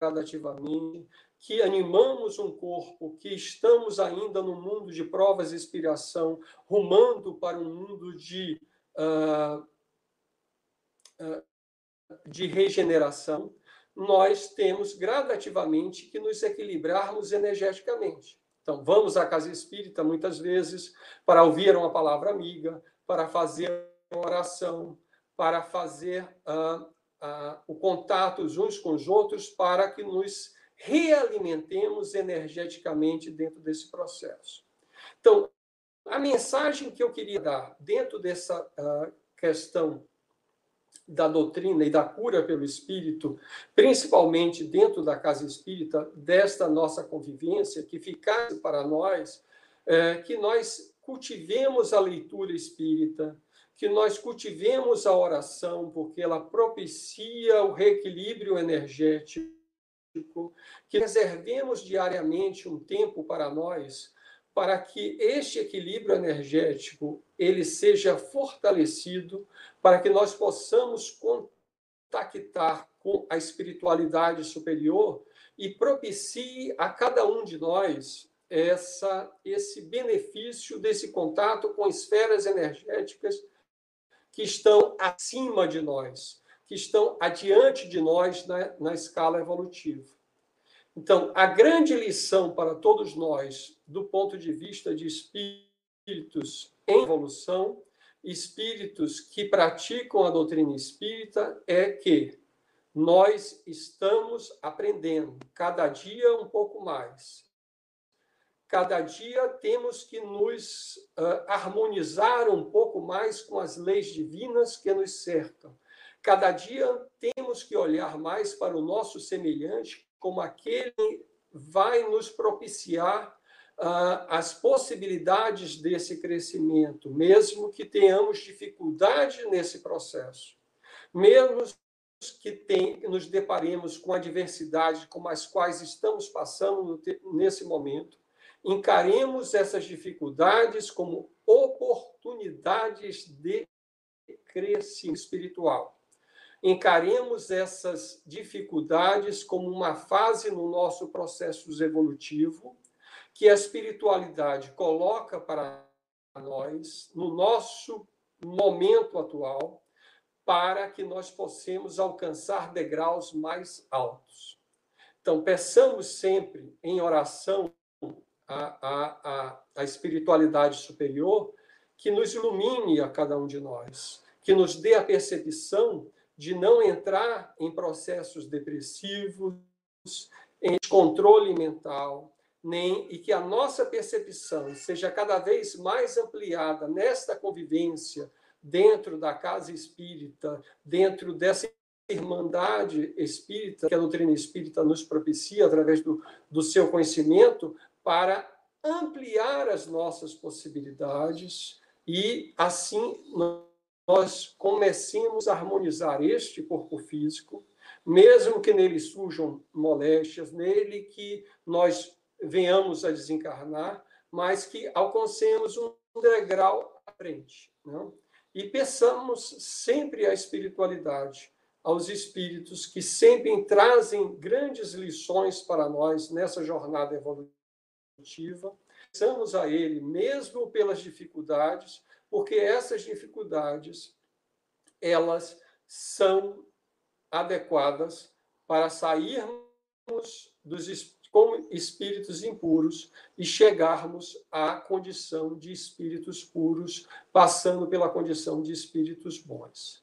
gradativamente, que animamos um corpo, que estamos ainda no mundo de provas e inspiração, rumando para um mundo de, uh, de regeneração nós temos gradativamente que nos equilibrarmos energeticamente. Então, vamos à casa espírita muitas vezes para ouvir uma palavra amiga, para fazer uma oração, para fazer uh, uh, o contato uns com os outros, para que nos realimentemos energeticamente dentro desse processo. Então, a mensagem que eu queria dar dentro dessa uh, questão da doutrina e da cura pelo espírito, principalmente dentro da casa espírita, desta nossa convivência, que ficasse para nós, é, que nós cultivemos a leitura espírita, que nós cultivemos a oração, porque ela propicia o reequilíbrio energético, que reservemos diariamente um tempo para nós, para que este equilíbrio energético ele seja fortalecido, para que nós possamos contactar com a espiritualidade superior e propicie a cada um de nós essa esse benefício desse contato com esferas energéticas que estão acima de nós, que estão adiante de nós na, na escala evolutiva. Então, a grande lição para todos nós, do ponto de vista de espíritos em evolução, espíritos que praticam a doutrina espírita, é que nós estamos aprendendo cada dia um pouco mais cada dia temos que nos uh, harmonizar um pouco mais com as leis divinas que nos cercam. Cada dia temos que olhar mais para o nosso semelhante como aquele que vai nos propiciar uh, as possibilidades desse crescimento, mesmo que tenhamos dificuldade nesse processo. Mesmo que tem, nos deparemos com adversidades como as quais estamos passando nesse momento, encaremos essas dificuldades como oportunidades de crescimento espiritual. Encaremos essas dificuldades como uma fase no nosso processo evolutivo que a espiritualidade coloca para nós, no nosso momento atual, para que nós possamos alcançar degraus mais altos. Então, peçamos sempre em oração a, a, espiritualidade superior que nos ilumine a cada um de nós, que nos dê a percepção de não entrar em processos depressivos, em descontrole mental, nem e que a nossa percepção seja cada vez mais ampliada nesta convivência dentro da casa espírita, dentro dessa irmandade espírita que a doutrina espírita nos propicia através do, do seu conhecimento, para ampliar as nossas possibilidades e, assim, nós comecemos a harmonizar este corpo físico, mesmo que nele surjam moléstias, nele que nós venhamos a desencarnar, mas que alcancemos um degrau à frente. Não? E peçamos sempre a espiritualidade, aos espíritos que sempre trazem grandes lições para nós nessa jornada evolutiva. Pensamos a Ele, mesmo pelas dificuldades, porque essas dificuldades elas são adequadas para sairmos dos como espíritos impuros e chegarmos à condição de espíritos puros, passando pela condição de espíritos bons.